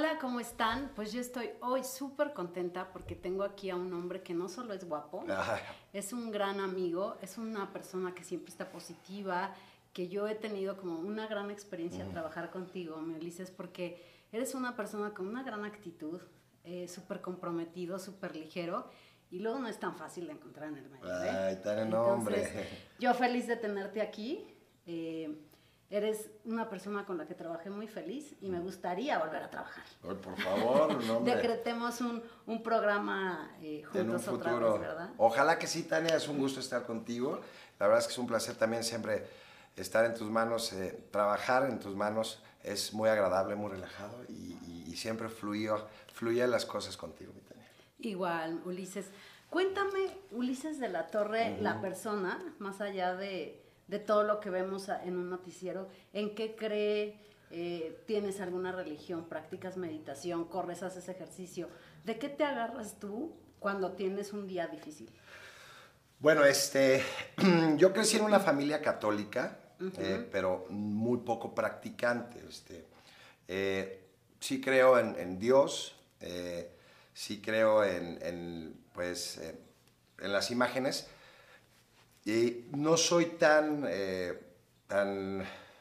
Hola, ¿cómo están? Pues yo estoy hoy súper contenta porque tengo aquí a un hombre que no solo es guapo, es un gran amigo, es una persona que siempre está positiva, que yo he tenido como una gran experiencia al trabajar contigo, me dices, porque eres una persona con una gran actitud, eh, súper comprometido, súper ligero, y luego no es tan fácil de encontrar en el medio. ¿eh? Ay, tan en nombre. Yo feliz de tenerte aquí. Eh, Eres una persona con la que trabajé muy feliz y me gustaría volver a trabajar. por favor, no, Decretemos un, un programa eh, juntos en un futuro. otra vez, ¿verdad? Ojalá que sí, Tania, es un gusto estar contigo. La verdad es que es un placer también siempre estar en tus manos, eh, trabajar en tus manos es muy agradable, muy relajado y, siempre fluyo, fluyen las cosas contigo, mi Tania. Igual, Ulises. Cuéntame, Ulises de la Torre, la persona, más allá de de todo lo que vemos en un noticiero, en qué cree, eh, tienes alguna religión, practicas meditación, corres, haces ejercicio. ¿De qué te agarras tú cuando tienes un día difícil? Bueno, este, yo crecí en una familia católica, eh, pero muy poco practicante. Este, eh, sí creo en, Dios, sí creo en, pues, en las imágenes, y no soy tan, eh, tan,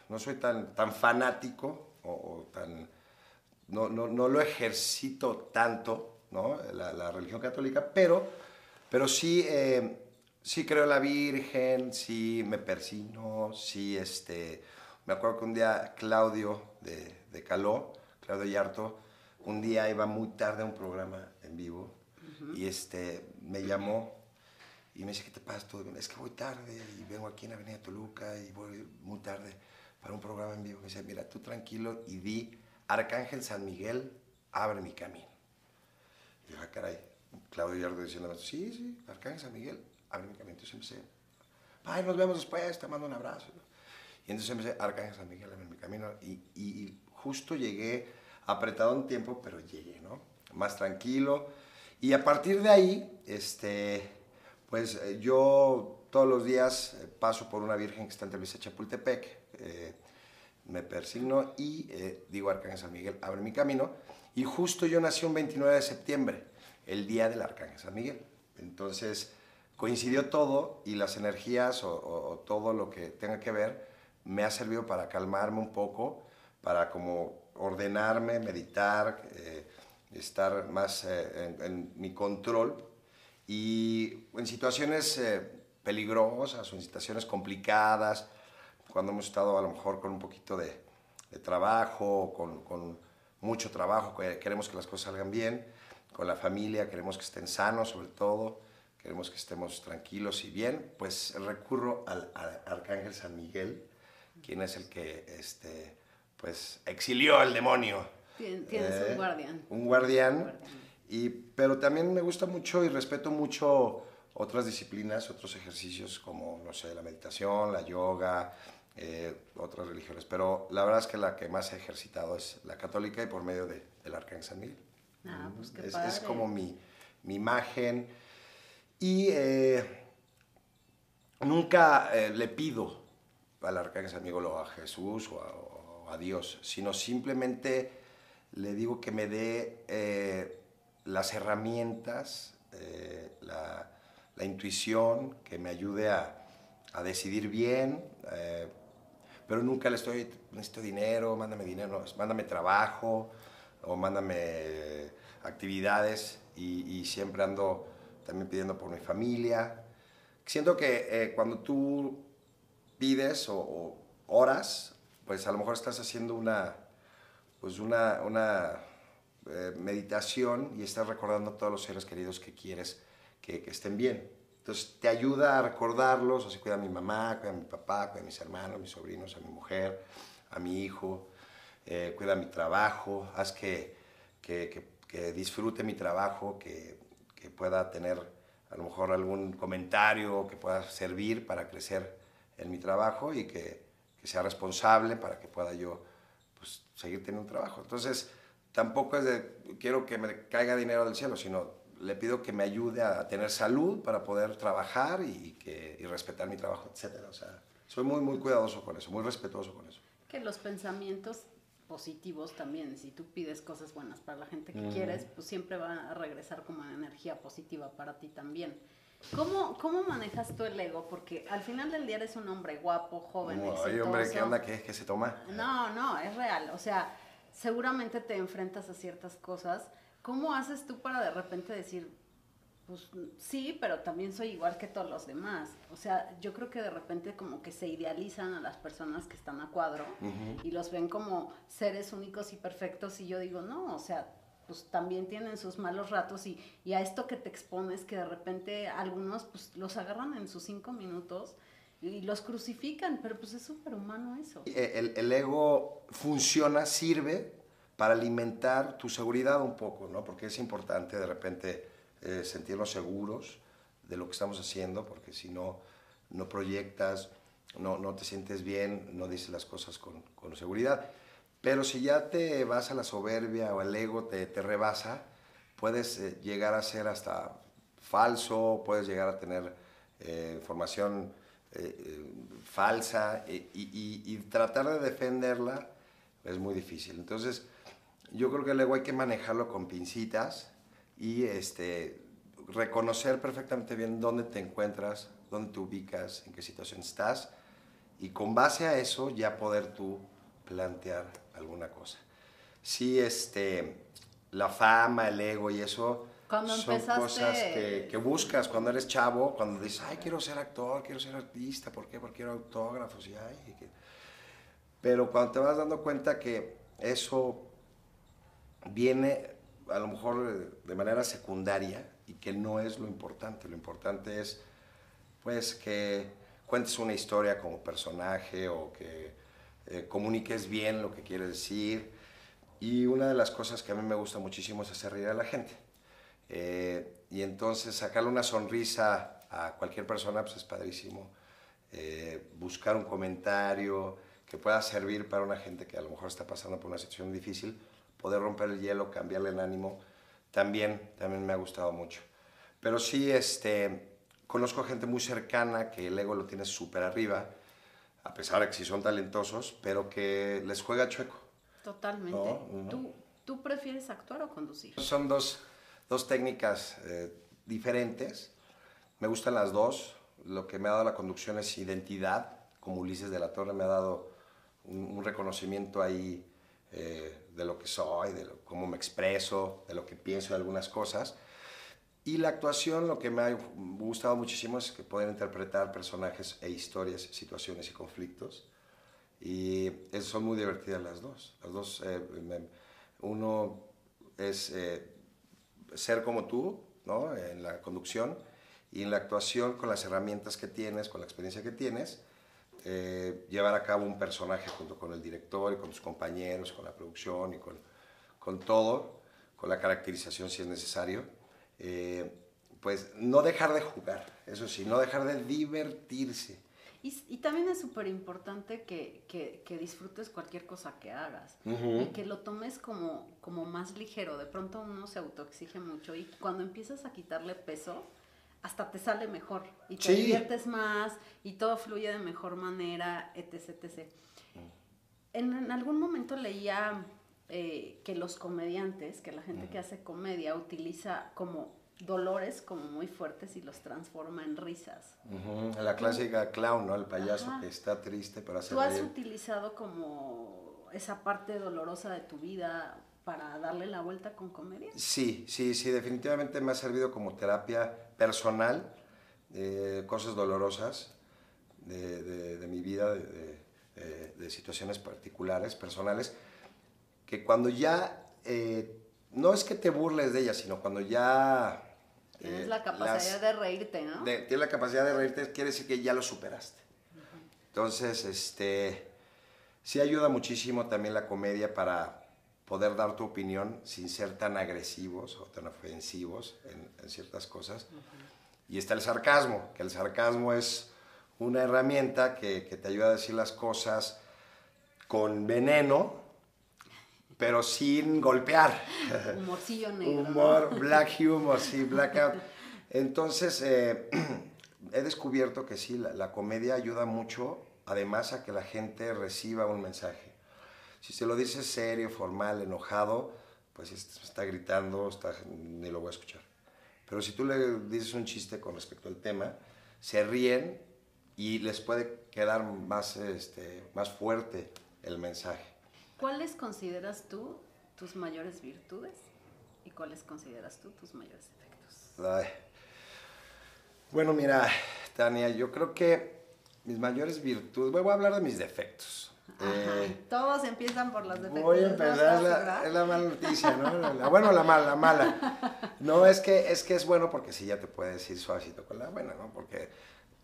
no soy tan, tan fanático o, tan, no, no, no, lo ejercito tanto, ¿no? La, la religión católica, pero, pero sí, eh, sí creo en la Virgen, sí me persino, sí, este, me acuerdo que un día Claudio de, de Caló, Claudio Yarto, un día iba muy tarde a un programa en vivo y este, me llamó y me dice, ¿qué te pasa? Es que voy tarde y vengo aquí en Avenida Toluca y voy muy tarde para un programa en vivo. Me dice, mira, tú tranquilo y di, Arcángel San Miguel, abre mi camino. Y yo, ah, caray, Claudio Yardo diciéndome, sí, sí, Arcángel San Miguel, abre mi camino. Entonces empecé, ay, nos vemos después, te mando un abrazo. Y entonces empecé, Arcángel San Miguel, abre mi camino. Y, y justo llegué, apretado un tiempo, pero llegué, ¿no? Más tranquilo. Y a partir de ahí, este pues eh, yo todos los días eh, paso por una virgen que está en Televisa Chapultepec, eh, me persigno y digo Arcángel San Miguel, abre mi camino. Y justo yo nací un 29 de septiembre, el día del Arcángel San Miguel. Entonces coincidió todo y las energías o, todo lo que tenga que ver me ha servido para calmarme un poco, para como ordenarme, meditar, estar más en mi control y en situaciones eh, peligrosas o en situaciones complicadas, cuando hemos estado a lo mejor con un poquito de, trabajo, con, con, mucho trabajo, queremos que las cosas salgan bien, con la familia, queremos que estén sanos sobre todo, queremos que estemos tranquilos y bien, pues recurro al, Arcángel San Miguel, quien es el que este, pues, exilió al demonio. Tienes un eh, guardián. Un guardián y, pero también me gusta mucho y respeto mucho otras disciplinas, otros ejercicios como, no sé, la meditación, la yoga, eh, otras religiones. Pero la verdad es que la que más he ejercitado es la católica y por medio de, del Arcángel San Miguel. Ah, pues qué es, es, como mi, mi, imagen. Y eh, nunca eh, le pido al Arcángel San Miguel o a Jesús o a, o a Dios, sino simplemente le digo que me dé las herramientas, eh, la, intuición que me ayude a, decidir bien, eh, pero nunca le estoy, necesito dinero, mándame dinero, mándame trabajo o mándame actividades y, siempre ando también pidiendo por mi familia. Siento que eh, cuando tú pides o, o, oras, pues a lo mejor estás haciendo una, pues una, una eh, meditación y estás recordando a todos los seres queridos que quieres que, estén bien. Entonces te ayuda a recordarlos, así cuida a mi mamá, cuida a mi papá, cuida a mis hermanos, a mis sobrinos, a mi mujer, a mi hijo, eh, cuida mi trabajo, haz que, que, que, disfrute mi trabajo, que, que, pueda tener a lo mejor algún comentario que pueda servir para crecer en mi trabajo y que, sea responsable para que pueda yo pues, seguir teniendo trabajo. Entonces, tampoco es de quiero que me caiga dinero del cielo, sino le pido que me ayude a tener salud para poder trabajar y, que, y respetar mi trabajo, etc. O sea, soy muy, muy cuidadoso con eso, muy respetuoso con eso. Que los pensamientos positivos también. Si tú pides cosas buenas para la gente que quieres, pues siempre va a regresar como energía positiva para ti también. ¿Cómo, ¿Cómo manejas tú el ego? Porque al final del día eres un hombre guapo, joven, no, exitoso. hombre, ¿qué onda? ¿Qué, ¿Qué se toma? No, no, es real. O sea, seguramente te enfrentas a ciertas cosas. ¿Cómo haces tú para de repente decir, pues sí, pero también soy igual que todos los demás. O sea, yo creo que de repente como que se idealizan a las personas que están a cuadro y los ven como seres únicos y perfectos y yo digo, no, o sea, pues también tienen sus malos ratos y, y a esto que te expones que de repente algunos pues los agarran en sus cinco minutos y los crucifican, pero pues es súper humano eso. El, el ego funciona, sirve para alimentar tu seguridad un poco, ¿no? Porque es importante de repente eh, sentirnos seguros de lo que estamos haciendo, porque si no, no proyectas, no, no te sientes bien, no dices las cosas con, con, seguridad. Pero si ya te vas a la soberbia o el ego te, te rebasa, puedes eh, llegar a ser hasta falso, puedes llegar a tener eh, información falsa y, y, tratar de defenderla es muy difícil. Entonces, yo creo que el ego hay que manejarlo con pincitas y este, reconocer perfectamente bien dónde te encuentras, dónde te ubicas, en qué situación estás y con base a eso ya poder tú plantear alguna cosa. Sí, este, la fama, el ego y eso son cosas que, que, buscas cuando eres chavo, cuando dices, ay, quiero ser actor, quiero ser artista, ¿por qué? Porque quiero autógrafos y ay. Pero cuando te vas dando cuenta que eso viene a lo mejor de manera secundaria y que no es lo importante. Lo importante es, pues, que cuentes una historia como personaje o que eh, comuniques bien lo que quieres decir. Y una de las cosas que a mí me gusta muchísimo es hacer reír a la gente. Eh, y entonces sacarle una sonrisa a cualquier persona, pues es padrísimo. Eh, buscar un comentario que pueda servir para una gente que a lo mejor está pasando por una situación difícil poder romper el hielo, cambiarle el ánimo, también, también me ha gustado mucho. Pero sí, este, conozco gente muy cercana que el ego lo tiene súper arriba, a pesar de que sí son talentosos, pero que les juega chueco. Totalmente. ¿Tú, ¿Tú, prefieres actuar o conducir? Son dos, dos técnicas eh, diferentes. Me gustan las dos. Lo que me ha dado la conducción es identidad, como Ulises de la Torre me ha dado un, reconocimiento ahí eh, de lo que soy, de cómo me expreso, de lo que pienso de algunas cosas. Y la actuación, lo que me ha gustado muchísimo es que pueden interpretar personajes e historias, situaciones y conflictos. Y son muy divertidas las dos. Las dos, eh, uno es eh, ser como tú, ¿no? En la conducción y en la actuación con las herramientas que tienes, con la experiencia que tienes, eh, llevar a cabo un personaje junto con el director y con tus compañeros, con la producción y con, con todo, con la caracterización si es necesario, eh, pues no dejar de jugar, eso sí, no dejar de divertirse. Y, y también es súper importante que, que, que, disfrutes cualquier cosa que hagas y que lo tomes como, como más ligero. De pronto uno se autoexige mucho y cuando empiezas a quitarle peso, hasta te sale mejor y te diviertes más y todo fluye de mejor manera, etc. etc. En, algún momento leía eh, que los comediantes, que la gente que hace comedia utiliza como dolores como muy fuertes y los transforma en risas. La clásica clown, ¿no? El payaso que está triste para hacer ¿Tú has utilizado como esa parte dolorosa de tu vida para darle la vuelta con comedia? Sí, sí, sí, definitivamente me ha servido como terapia personal, de cosas dolorosas de, mi vida, de, situaciones particulares, personales, que cuando ya, eh, no es que te burles de ellas, sino cuando ya... Tienes eh, la capacidad de reírte, ¿no? tienes la capacidad de reírte, quiere decir que ya lo superaste. Entonces, este, sí ayuda muchísimo también la comedia para poder dar tu opinión sin ser tan agresivos o tan ofensivos en, ciertas cosas. Y está el sarcasmo, que el sarcasmo es una herramienta que, te ayuda a decir las cosas con veneno, pero sin golpear. Humorcillo negro. Humor, black humor, sí, blackout. Entonces, eh, he descubierto que sí, la, la comedia ayuda mucho, además a que la gente reciba un mensaje Si se lo dices serio, formal, enojado, pues está gritando, está, ni lo voy a escuchar. Pero si tú le dices un chiste con respecto al tema, se ríen y les puede quedar más, este, más fuerte el mensaje. ¿Cuáles consideras tú tus mayores virtudes y cuáles consideras tú tus mayores defectos? Bueno, mira, Tania, yo creo que mis mayores virtudes, voy a hablar de mis defectos. Eh, Todos empiezan por los defectos. Voy a empezar, la, es la mala noticia, ¿no? bueno, la mala, la mala. No, es que, es que es bueno porque sí ya te puedes ir suavecito con la buena, ¿no? Porque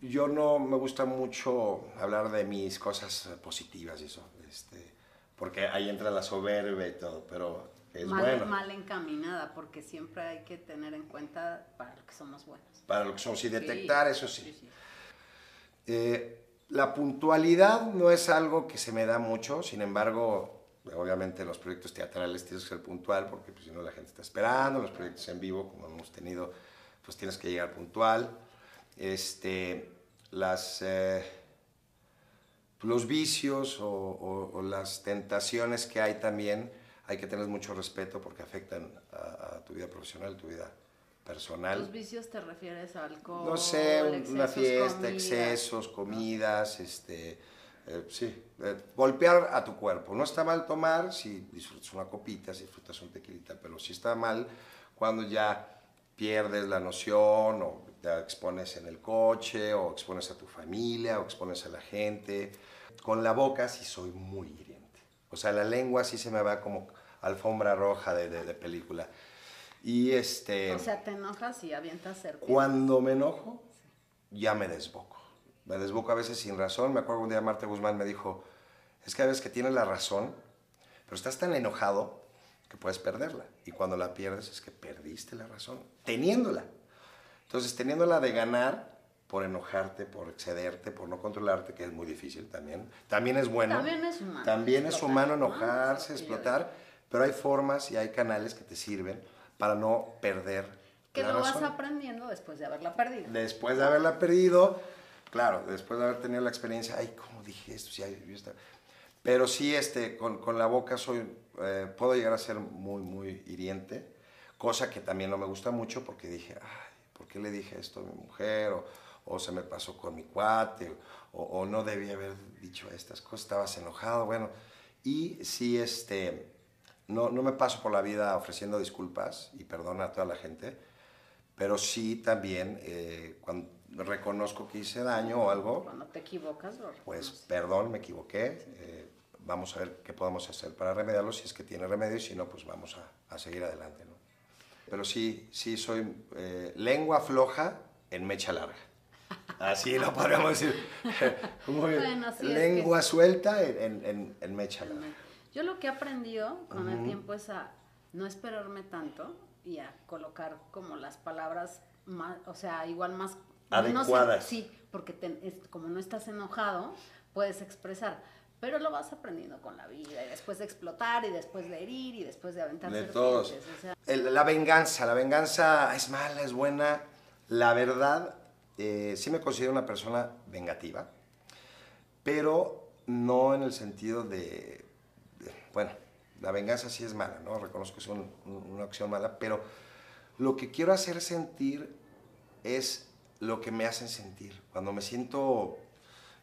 yo no me gusta mucho hablar de mis cosas positivas y eso, este, porque ahí entra la soberbia y todo, pero es mal, bueno. Mal encaminada, porque siempre hay que tener en cuenta para lo que somos buenos. Para lo que somos, y detectar eso sí. Eh, la puntualidad no es algo que se me da mucho, sin embargo, obviamente en los proyectos teatrales tienes que ser puntual, porque pues, si no la gente está esperando, los proyectos en vivo, como hemos tenido, pues tienes que llegar puntual. Este, las, eh, los vicios o, las tentaciones que hay también, hay que tener mucho respeto porque afectan a, tu vida profesional, tu vida personal. ¿Los vicios te refieres a alcohol? No sé, una fiesta, excesos, comidas, este, eh, sí, eh, golpear a tu cuerpo. No está mal tomar si disfrutas una copita, si disfrutas un tequilita, pero sí está mal cuando ya pierdes la noción o te expones en el coche o expones a tu familia o expones a la gente. Con la boca sí soy muy hiriente. O sea, la lengua sí se me va como alfombra roja de, de, película. Y este... O sea, te enojas y avientas serpientes. Cuando me enojo, ya me desboco. Me desboco a veces sin razón. Me acuerdo un día Marta Guzmán me dijo, es que a veces que tienes la razón, pero estás tan enojado que puedes perderla. Y cuando la pierdes es que perdiste la razón, teniéndola. Entonces, teniéndola de ganar por enojarte, por excederte, por no controlarte, que es muy difícil también. También es bueno. También es humano. También es humano enojarse, explotar, pero hay formas y hay canales que te sirven para no perder. Que lo vas aprendiendo después de haberla perdido. Después de haberla perdido, claro, después de haber tenido la experiencia, ay, ¿cómo dije esto? Sí, Pero sí, este, con, con la boca soy, eh, puedo llegar a ser muy, muy hiriente, cosa que también no me gusta mucho porque dije, ay, ¿por qué le dije esto a mi mujer? O, se me pasó con mi cuate, o, no debía haber dicho estas cosas, estabas enojado, bueno. Y sí, este, no, no me paso por la vida ofreciendo disculpas y perdona a toda la gente, pero sí también eh, cuando reconozco que hice daño o algo. Cuando te equivocas, Pues perdón, me equivoqué. Eh, vamos a ver qué podemos hacer para remediarlo, si es que tiene remedio, y si no, pues vamos a, a seguir adelante. ¿no? Pero sí, sí soy eh, lengua floja en mecha larga. Así lo podríamos decir. lengua suelta en, en, mecha larga. Yo lo que he aprendido con el tiempo es a no esperarme tanto y a colocar como las palabras más, o sea, igual más adecuadas. sí, porque como no estás enojado, puedes expresar pero lo vas aprendiendo con la vida y después de explotar y después de herir y después de aventar de todos. la venganza, la venganza es mala, es buena. La verdad, eh, sí me considero una persona vengativa, pero no en el sentido de, bueno, la venganza sí es mala, ¿no? Reconozco que es una acción mala, pero lo que quiero hacer sentir es lo que me hacen sentir. Cuando me siento,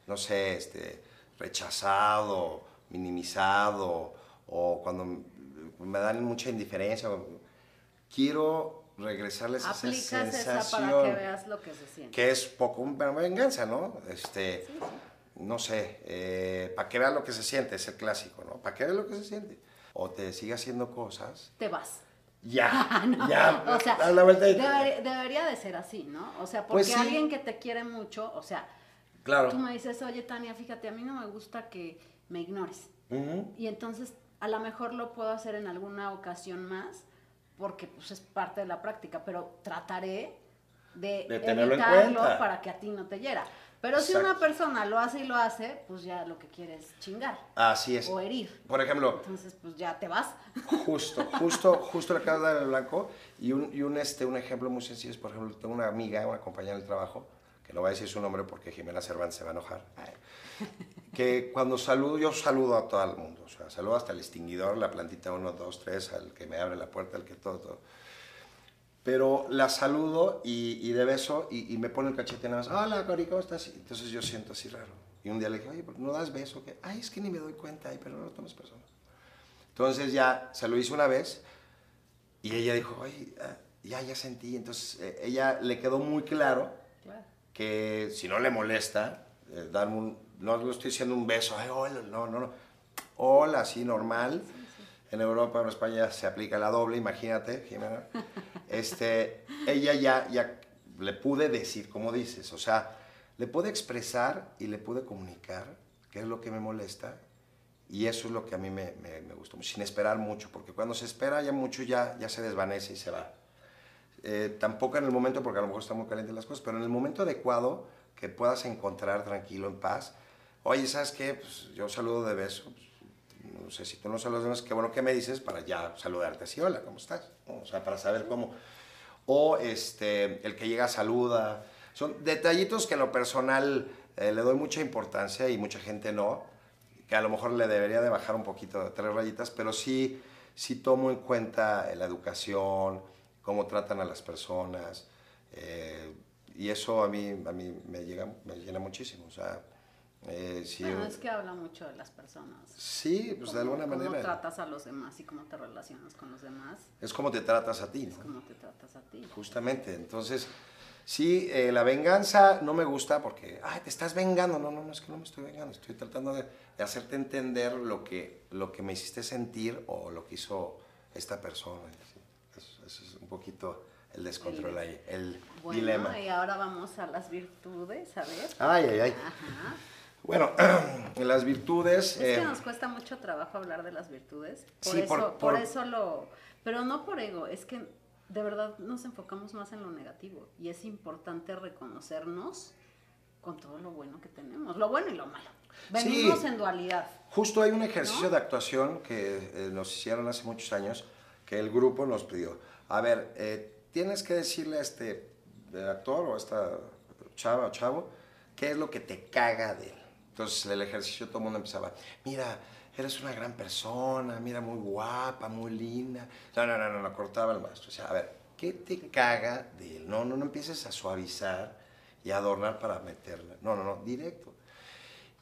no sé, este rechazado, minimizado, o cuando me dan mucha indiferencia. Quiero regresarles esa sensación. Esa para que veas lo que se siente. Que es poco una venganza, ¿no? Este, No sé, eh, para que veas lo que se siente, es el clásico, ¿no? Para que veas lo que se siente. O te sigue haciendo cosas. Te vas. Ya, ya. o sea, la vuelta debería de ser así, ¿no? O sea, pues porque alguien que te quiere mucho, o sea, Claro. Tú me dices, oye, Tania, fíjate, a mí no me gusta que me ignores. Y entonces, a lo mejor lo puedo hacer en alguna ocasión más, porque pues es parte de la práctica, pero trataré de, evitarlo para que a ti no te hiera. Pero si una persona lo hace y lo hace, pues ya lo que quiere es chingar. Así es. O herir. Por ejemplo. Entonces, pues ya te vas. Justo, justo, justo le acabo de dar el blanco. Y un, y un, este, un ejemplo muy sencillo es, por ejemplo, tengo una amiga, una compañera del trabajo, que no voy a decir su nombre porque Jimena Cervantes se va a enojar, que cuando saludo, yo saludo a todo el mundo, o sea, saludo hasta el extinguidor, la plantita 1, 2, 3, al que me abre la puerta, al que todo, todo. Pero la saludo y, de beso y, me pone el cachete nada más, hola, Cori, ¿cómo estás? Entonces yo siento así raro. Y un día le dije, oye, ¿no das beso? ¿Qué? Ay, es que ni me doy cuenta, ay, pero no tomas personas. Entonces ya se lo hice una vez y ella dijo, oye, ah, ya, ya sentí. Entonces eh, ella le quedó muy claro, que si no le molesta, eh, dar un, no le estoy diciendo un beso, ay, hola, no, no, no. Hola, así normal. En Europa, en España se aplica la doble, imagínate, Jimena. Este, ella ya, ya le pude decir, como dices, o sea, le pude expresar y le pude comunicar qué es lo que me molesta y eso es lo que a mí me, me, me gustó, sin esperar mucho, porque cuando se espera ya mucho ya, ya se desvanece y se va. Eh, tampoco en el momento, porque a lo mejor están muy calientes las cosas, pero en el momento adecuado que puedas encontrar tranquilo, en paz. Oye, ¿sabes qué? Pues yo saludo de beso. Pues, no sé si tú no saludas qué bueno que me dices para ya saludarte así, hola, ¿cómo estás? O sea, para saber cómo. O este, el que llega saluda. Son detallitos que en lo personal eh, le doy mucha importancia y mucha gente no que a lo mejor le debería de bajar un poquito de tres rayitas, pero sí, sí tomo en cuenta la educación, cómo tratan a las personas, eh, y eso a mí, a mí me, llega, me llena muchísimo. O sea, eh, bueno, es que habla mucho de las personas. Sí, pues de alguna manera. Cómo tratas a los demás y cómo te relacionas con los demás. Es como te tratas a ti, ¿no? Es como te tratas a ti. Justamente, entonces Sí, eh, la venganza no me gusta porque, ay, te estás vengando. No, no, no, es que no me estoy vengando. Estoy tratando de, hacerte entender lo que, lo que me hiciste sentir o lo que hizo esta persona. Eso, es un poquito el descontrol ahí, el bueno, dilema. Y ahora vamos a las virtudes, a ver. Ay, ay, ay. Bueno, en las virtudes... Es que eh, nos cuesta mucho trabajo hablar de las virtudes. Por, eso, por eso lo... Pero no por ego, es que de verdad nos enfocamos más en lo negativo y es importante reconocernos con todo lo bueno que tenemos, lo bueno y lo malo. Venimos en dualidad. Justo hay un ejercicio de actuación que eh, nos hicieron hace muchos años, que el grupo nos pidió. A ver, eh, tienes que decirle a este actor o a esta chava o chavo qué es lo que te caga de él. Entonces el ejercicio todo el mundo empezaba, mira, eres una gran persona, mira, muy guapa, muy linda. No, no, no, no, no cortaba el maestro. O sea, a ver, ¿qué te caga de él? No, no, no empieces a suavizar y adornar para meterla. No, no, no, directo.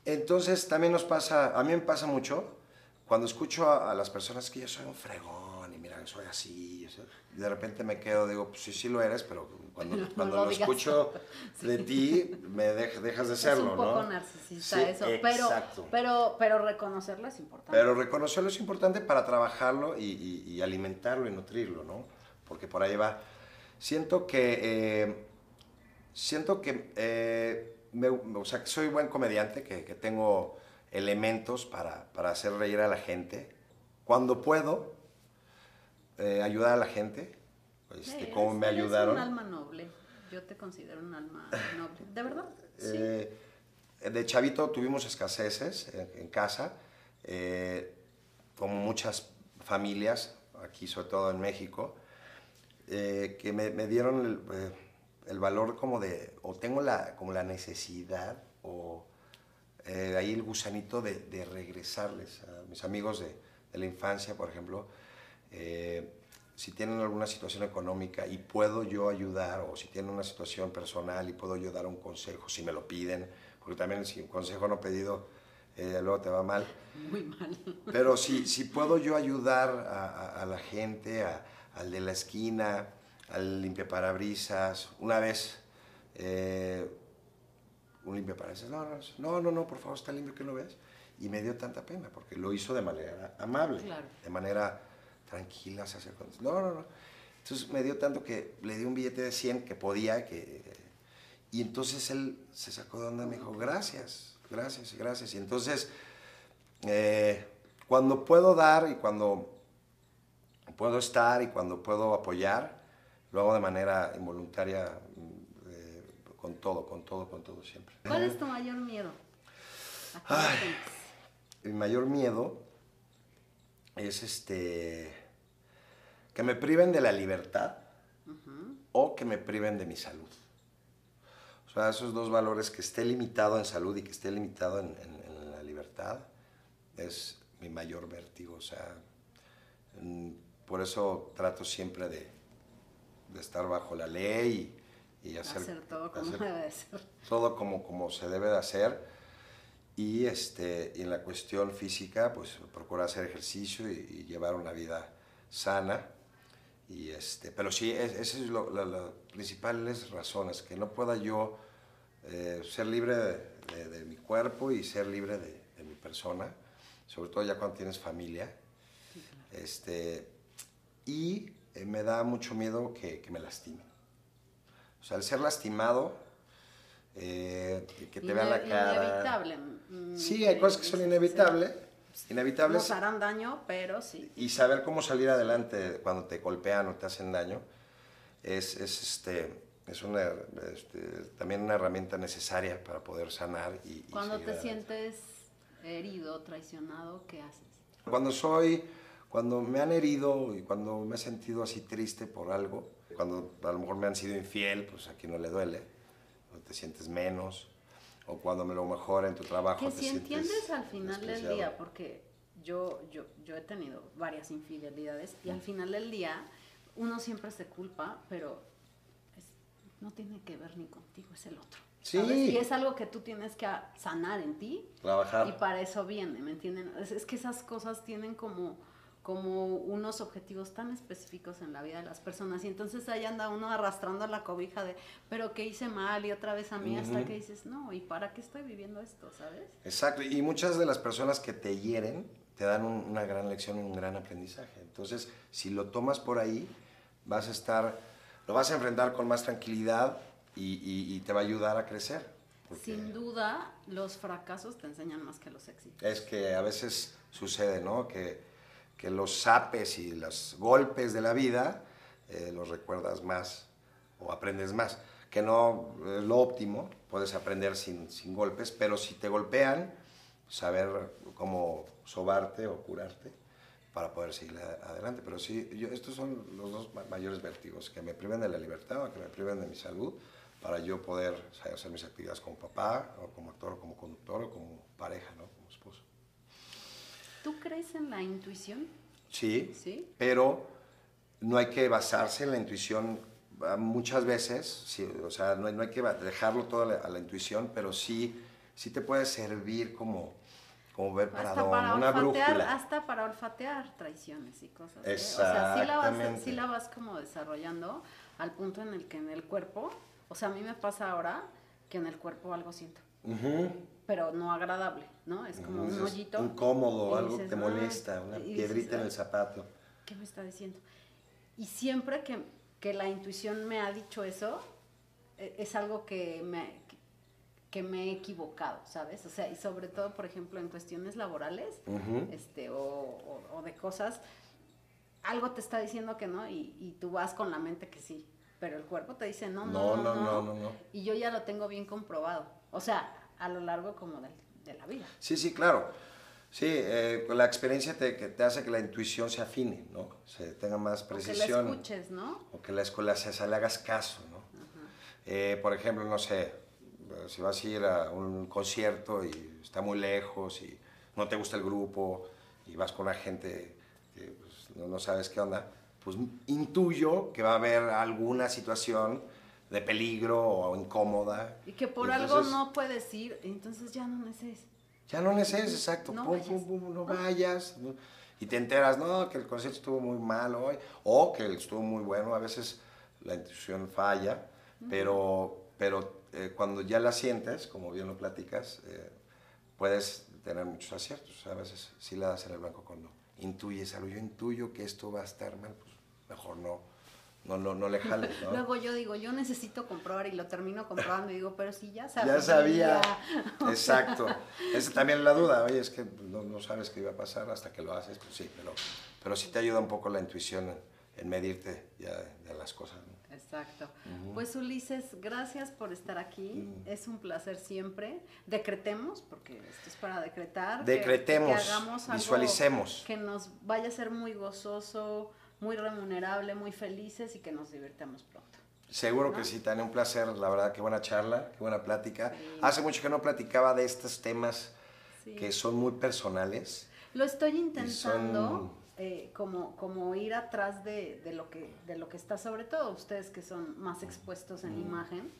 Entonces, también nos pasa, a mí me pasa mucho, cuando escucho a, a las personas que yo soy un fregón soy así, y de repente me quedo, digo, pues sí, sí lo eres, pero cuando, cuando lo, escucho de ti, me dejas de serlo, ¿no? Es un poco narcisista eso, pero, pero, pero reconocerlo es importante. Pero reconocerlo es importante para trabajarlo y, alimentarlo y nutrirlo, ¿no? Porque por ahí va. Siento que, eh, siento que, eh, o sea, que soy buen comediante, que, que tengo elementos para, para, hacer reír a la gente. Cuando puedo, eh, ayudar a la gente, este, cómo me ayudaron. un alma noble. Yo te considero un alma noble. ¿De verdad? Sí. Eh, de chavito tuvimos escaseces en, casa, eh, como muchas familias, aquí sobre todo en México, eh, que me, me dieron el, el, valor como de, o tengo la, como la necesidad, o ahí el gusanito de, de, regresarles a mis amigos de, de la infancia, por ejemplo si tienen alguna situación económica y puedo yo ayudar, o si tienen una situación personal y puedo yo dar un consejo, si me lo piden, porque también si un consejo no pedido, eh, luego te va mal. Muy mal. Pero si, si puedo yo ayudar a, la gente, al de la esquina, al limpiaparabrisas, una vez... Eh, un limpiaparabrisas, no, no, no, no, por favor, está limpio que lo ves. Y me dio tanta pena, porque lo hizo de manera amable, de manera tranquila, se hace No, no, no. Entonces me dio tanto que le di un billete de 100 que podía, que... Y entonces él se sacó de onda y me dijo, gracias, gracias, gracias. Y entonces, eh, cuando puedo dar y cuando puedo estar y cuando puedo apoyar, lo hago de manera involuntaria, eh, con todo, con todo, con todo siempre. ¿Cuál es tu mayor miedo? mi mayor miedo es este que me priven de la libertad o que me priven de mi salud. O sea, esos dos valores, que esté limitado en salud y que esté limitado en, la libertad es mi mayor vértigo. O sea, por eso trato siempre de, de estar bajo la ley y, hacer, todo como debe ser. Todo como, como se debe de hacer. Y, este, y en la cuestión física, pues procurar hacer ejercicio y, llevar una vida sana. Y este, pero sí, esas es lo, las principales razones, que no pueda yo eh, ser libre de, mi cuerpo y ser libre de, mi persona, sobre todo ya cuando tienes familia. este, y eh, me da mucho miedo que, que me lastime. O sea, el ser lastimado, eh, que te vean la cara. Inevitable. Mm, sí, hay cosas que son inevitables. Inevitables. Nos harán daño, pero sí. Y saber cómo salir adelante cuando te golpean o te hacen daño es, es este, es una, este, también una herramienta necesaria para poder sanar. Y, cuando te sientes herido, traicionado, ¿qué haces? Cuando soy, cuando me han herido y cuando me he sentido así triste por algo, cuando a lo mejor me han sido infiel, pues aquí no le duele, te sientes menos, o cuando me lo mejor en tu trabajo. Que si entiendes al final del día, porque yo, yo, yo he tenido varias infidelidades y al final del día uno siempre se culpa, pero no tiene que ver ni contigo, es el otro. Sí. Y es algo que tú tienes que sanar en ti. Trabajar. Y para eso viene, ¿me entienden? es que esas cosas tienen como como unos objetivos tan específicos en la vida de las personas y entonces ahí anda uno arrastrando la cobija de, pero ¿qué hice mal? Y otra vez a mí hasta que dices, no, ¿y para qué estoy viviendo esto? ¿Sabes? Exacto, y muchas de las personas que te hieren te dan una gran lección y un gran aprendizaje. Entonces, si lo tomas por ahí, vas a estar, lo vas a enfrentar con más tranquilidad y, te va a ayudar a crecer. Sin duda, los fracasos te enseñan más que los éxitos. Es que a veces sucede, ¿no? Que que los zapes y los golpes de la vida eh, los recuerdas más o aprendes más. Que no es lo óptimo, puedes aprender sin, sin, golpes, pero si te golpean, saber cómo sobarte o curarte para poder seguir adelante. Pero sí, yo, estos son los dos mayores vértigos, que me priven de la libertad o que me priven de mi salud, para yo poder hacer mis actividades como papá, o como actor, o como conductor, o como pareja, ¿no? ¿Tú crees en la intuición? Sí, ¿Sí? pero no hay que basarse en la intuición ah, muchas veces, sí, o sea, no hay, no hay, que dejarlo todo a la, intuición, pero sí, sí te puede servir como, como ver para dónde, una brújula. Hasta para olfatear traiciones y cosas. ¿eh? O sea, sí la, vas, sí la vas como desarrollando al punto en el que en el cuerpo, o sea, a mí me pasa ahora que en el cuerpo algo siento pero no agradable, ¿no? Es como un hoyito. Incómodo, algo que te molesta, una piedrita en el zapato. ¿Qué me está diciendo? Y siempre que, que la intuición me ha dicho eso, e, es algo que me, que me he equivocado, ¿sabes? O sea, y sobre todo, por ejemplo, en cuestiones laborales este, o, o, de cosas, algo te está diciendo que no y, y, tú vas con la mente que sí, pero el cuerpo te dice no no no, no, no, no. Y yo ya lo tengo bien comprobado. O sea, a lo largo como de, de la vida. Sí, sí, claro. Sí, eh, la experiencia te, que te hace que la intuición se afine, ¿no? Se tenga más precisión. O que la escuches, ¿no? O que la escuela se, le hagas caso, ¿no? Eh, por ejemplo, no sé, si vas a ir a un concierto y está muy lejos y no te gusta el grupo y vas con la gente que pues, no, no, sabes qué onda, pues intuyo que va a haber alguna situación de peligro o incómoda. Y que por algo no puedes ir, entonces ya no necesitas. Ya no necesitas, exacto. No vayas. no vayas. Y te enteras, no, que el concierto estuvo muy mal hoy, o que estuvo muy bueno. A veces la intuición falla, pero, pero eh, cuando ya la sientes, como bien lo platicas, eh, puedes tener muchos aciertos. A veces sí la das en el blanco cuando intuyes algo. Yo intuyo que esto va a estar mal, pues mejor no no, no, no le jales, ¿no? Luego yo digo, yo necesito comprobar y lo termino comprobando y digo, pero sí, ya sabía. Ya sabía, exacto. Esa también es la duda, oye, es que no, no, sabes qué iba a pasar hasta que lo haces, pues sí, pero, pero sí te ayuda un poco la intuición en, medirte ya de, las cosas. ¿no? Exacto. Pues Ulises, gracias por estar aquí. Es un placer siempre. Decretemos, porque esto es para decretar. Decretemos, que, hagamos algo visualicemos. Que nos vaya a ser muy gozoso, muy remunerable, muy felices y que nos divirtamos pronto. Seguro que sí, Tania, un placer, la verdad, qué buena charla, qué buena plática. Hace mucho que no platicaba de estos temas que son muy personales. Lo estoy intentando. Eh, como, como ir atrás de, de, lo que, de lo que está, sobre todo ustedes que son más expuestos en imagen,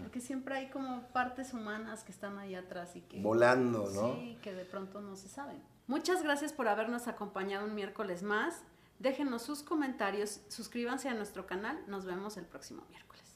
porque siempre hay como partes humanas que están ahí atrás y que... Volando, ¿no? Sí, que de pronto no se saben. Muchas gracias por habernos acompañado un miércoles más. Déjenos sus comentarios, suscríbanse a nuestro canal, nos vemos el próximo miércoles.